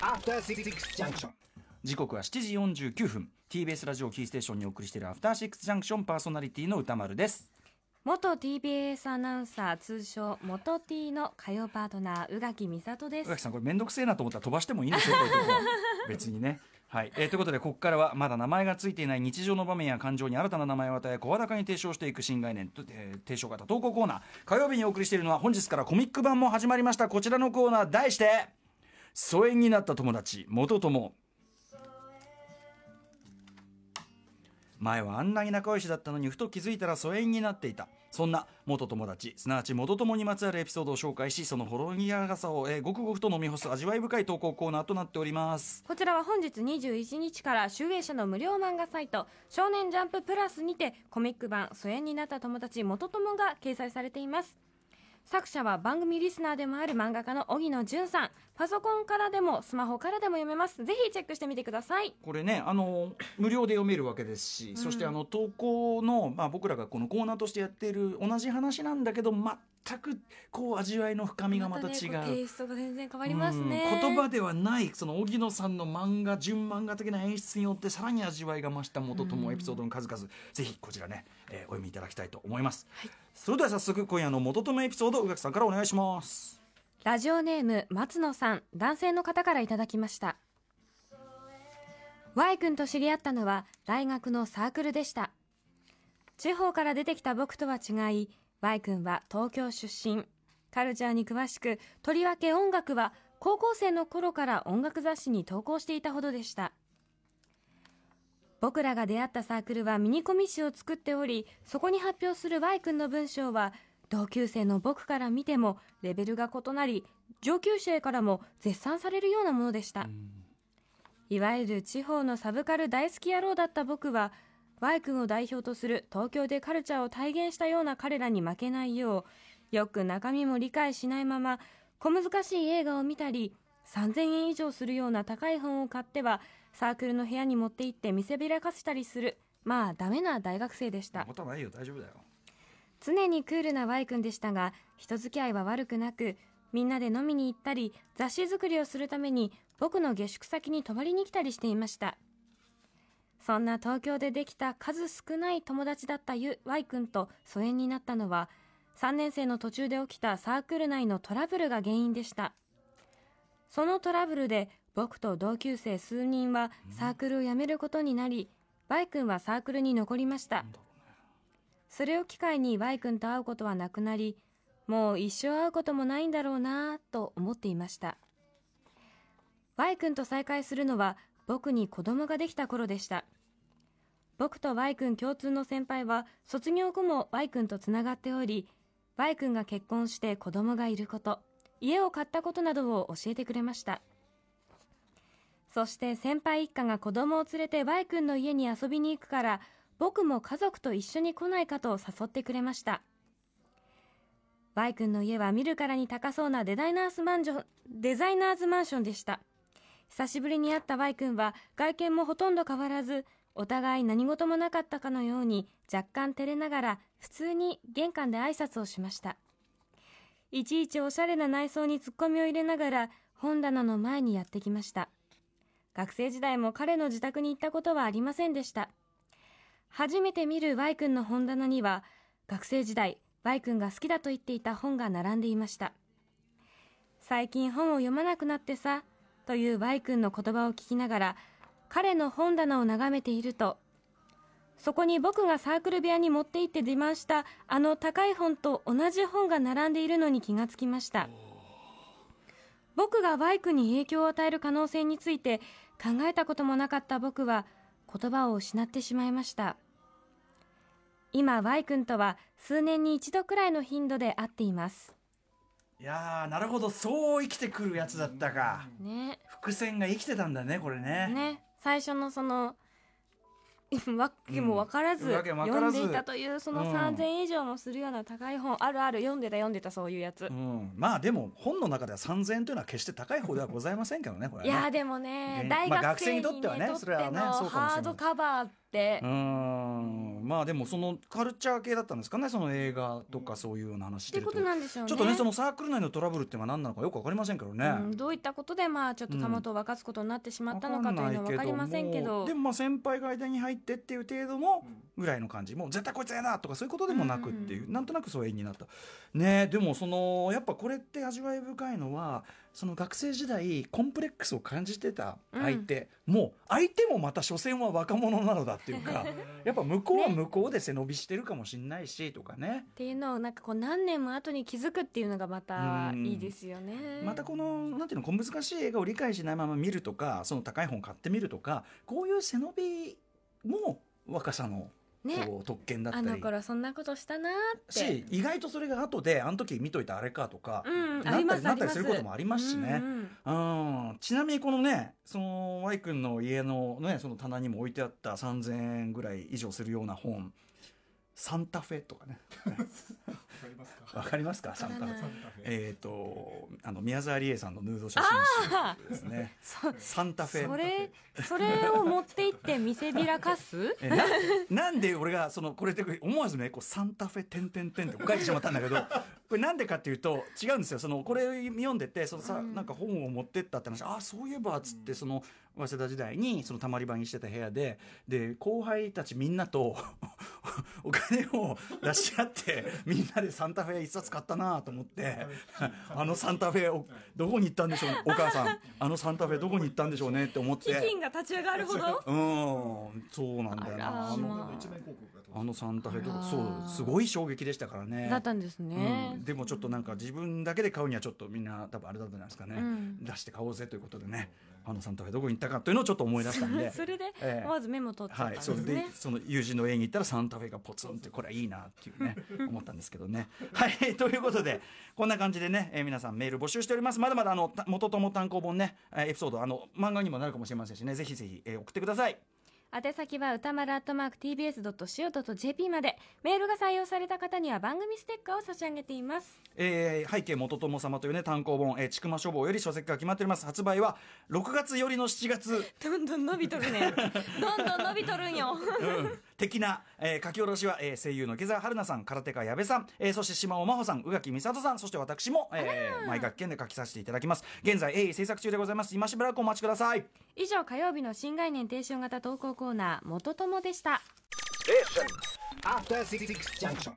After Six Junction. 時刻は7時49分。TBS ラジオキーステーションにお送りしているアフターシックスジャンクションパーソナリティの歌丸です。元 TBS アナウンサー通称元 T の火曜パートナー宇垣美里です。宇垣さんこれめんどくせえなと思ったら飛ばしてもいいんですよ こういうとこは別にね。はい、えーということでここからはまだ名前がついていない日常の場面や感情に新たな名前を与え声高に提唱していく新概念、えー提唱型投稿コーナー。火曜日にお送りしているのは本日からコミック版も始まりました。こちらのコーナー題して疎遠になった友達元友。前はあんなに仲良しだったのにふと気づいたら疎遠になっていた。そんな元友達すなわち元友にまつわるエピソードを紹介しそのほろ苦さを、えーごくごくと飲み干す味わい深い投稿コーナーとなっております。こちらは本日21日から集英社の無料漫画サイト少年ジャンププラスにてコミック版疎遠になった友達元友が掲載されています。作者は番組リスナーでもある漫画家の荻野淳さん。パソコンからでもスマホからでも読めます。ぜひチェックしてみてください。これねあの無料で読めるわけですし、そしてあの投稿の、まあ、僕らがこのコーナーとしてやっている同じ話なんだけど全くこう味わいの深みがまた違う。ねこうテイストが全然変わりますね。うん言葉ではないその荻野さんの漫画純漫画的な演出によってさらに味わいが増した元友エピソードの数々、ぜひこちらね、えーお読みいただきたいと思います、それでは早速今夜の元友エピソード宇垣さんからお願いします。ラジオネーム松野さん男性の方からいただきました。Y 君と知り合ったのは大学のサークルでした。地方から出てきた僕とは違い Y 君は東京出身。カルチャーに詳しくとりわけ音楽は高校生の頃から音楽雑誌に投稿していたほどでした。僕らが出会ったサークルはミニコミ誌を作っておりそこに発表する Y 君の文章は同級生の僕から見てもレベルが異なり上級生からも絶賛されるようなものでした、いわゆる地方のサブカル大好き野郎だった僕は Y 君を代表とする東京でカルチャーを体現したような彼らに負けないようよく中身も理解しないまま小難しい映画を見たり3000円以上するような高い本を買ってはサークルの部屋に持って行って見せびらかしたりするまあダメな大学生でした。ことはないよ大丈夫だよ。常にクールな Y 君でしたが人付き合いは悪くなくみんなで飲みに行ったり雑誌作りをするために僕の下宿先に泊まりに来たりしていましたそんな東京でできた数少ない友達だったゆ Y 君と疎遠になったのは3年生の途中で起きたサークル内のトラブルが原因でした。そのトラブルで僕と同級生数人はサークルを辞めることになり Y 君はサークルに残りました。それを機会に Y 君と会うことはなくなりもう一生会うこともないんだろうなぁと思っていました。Y 君と再会するのは僕に子供ができた頃でした。僕と Y 君共通の先輩は卒業後も Y 君とつながっており Y 君が結婚して子供がいること家を買ったことなどを教えてくれました。そして先輩一家が子供を連れて Y 君の家に遊びに行くから僕も家族と一緒に来ないかと誘ってくれました。Y 君の家は見るからに高そうなデザイナーズマンジョンデザイナーズマンションでした。久しぶりに会った Y 君は外見もほとんど変わらずお互い何事もなかったかのように若干照れながら普通に玄関で挨拶をしました。いちいちおしゃれな内装にツッコミを入れながら本棚の前にやってきました。学生時代も彼の自宅に行ったことはありませんでした。初めて見る Y 君の本棚には学生時代 Y 君が好きだと言っていた本が並んでいました。最近本を読まなくなってさという Y 君の言葉を聞きながら彼の本棚を眺めているとそこに僕がサークル部屋に持って行って自慢したあの高い本と同じ本が並んでいるのに気がつきました。僕が Y 君に影響を与える可能性について考えたこともなかった僕は言葉を失ってしまいました。今 Y 君とは数年に一度くらいの頻度で会っています。いやーなるほどそう生きてくるやつだったか。ね。伏線が生きてたんだねこれね。ね。最初のその わけも分からず,、うん。読んでいたというそのうん3000円以上もするような高い本、あるある読んでた読んでたそういうやつ、うん、まあでも本の中では3000円というのは決して高い方ではございませんけどねこれはね。いやーでもね、ね大まあ学生に学生に,、ねとってはねそれはねハードカバーって。うーんまあでもそのカルチャー系だったんですかねその映画とかそういうような話してると。なんでしょうね。ちょっとねそのサークル内のトラブルっていうのは何なのかよくわかりませんけどね、うん、どういったことでまあちょっとたもとを分かつことになってしまったのかというのは分かりませんけど。でもまあ先輩が間に入ってっていう程度のぐらいの感じ。もう絶対こいつやなとかそういうことでもなくっていう、うん。なんとなく疎遠になった。ねでもそのやっぱこれって味わい深いのはその学生時代コンプレックスを感じてた相手、もう相手もまた所詮は若者なのだっていうか やっぱ向こうは向こうで背伸びしてるかもしれないしとかね。っていうのをなんかこう何年も後に気づくっていうのがまたうん。いいですよね。またこのなんていうのこう難しい映画を理解しないまま見るとかその高い本買ってみるとかこういう背伸びも若さのね。こう特権だったあり、の頃そんなことしたなーって。し意外とそれが後であの時見といたあれかとか、うん、なったありなったりすすることもありますしね。うんうんうん。ちなみにこのねその Y 君の家のねその棚にも置いてあった3000円ぐらい以上するような本サンタフェとかね。わかりますか？サンタフェ。わからないえっ、とあの宮沢りえさんのヌード写真集ですね。そサンタフェ。それそれを持って行って見せびらかす？えななんで俺がそのこれで思わずねこうサンタフェてんてんてんって書いてしまったんだけどこれなんでかっていうと違うんですよ。そのこれ読んでてそのさ、うん。なんか本を持ってったって話。ああそういえばっつってその早稲田時代にそのたまり場にしてた部屋でで後輩たちみんなと お金を出し合って みんなでサンタフェ一冊買ったなと思ってあのサンタフェをどこに行ったんでしょうお母さん。あのサンタフェどこに行ったんでしょうねって思って。基 金が立ち上がるほど。う。ん。そうなんだよな。あのサンタフェとかそうすごい衝撃でしたからね。だったんですね。うん、でもちょっとなんか自分だけで買うにはちょっとみんな多分あれだったんじゃないですかね、うん。出して買おうぜということでねあのサンタフェどこに行ったかというのをちょっと思い出したんで。それでええ。思わずメモ取っちゃったんはい、それでその友人の家に行ったらサンタフェがポツンってこれはいいなっていうね 思ったんですけどね。はいということでこんな感じでね、えー皆さんメール募集しております。まだまだあのた元友単行本ねえーエピソードあの漫画にもなるかもしれませんしねぜひぜひ、えー送ってください。宛先は歌丸アットマーク TBS.CO.JP まで。メールが採用された方には番組ステッカーを差し上げています。えー背景元友様というね単行本、えー、ちくま書房より書籍が決まっております。発売は6月よりの7月。どんどん伸びとるね。どんどん伸びとるんよ。うん的な、えー書き下ろしは、えー声優の池澤春菜さん空手家矢部さん、えーそして島尾真帆さん宇垣美里さんそして私も、えー、毎学研で書きさせていただきます。現在鋭意制作中でございます。今しばらくお待ちください。以上火曜日の新概念提唱型投稿コーナー元友でした。After Six Junction.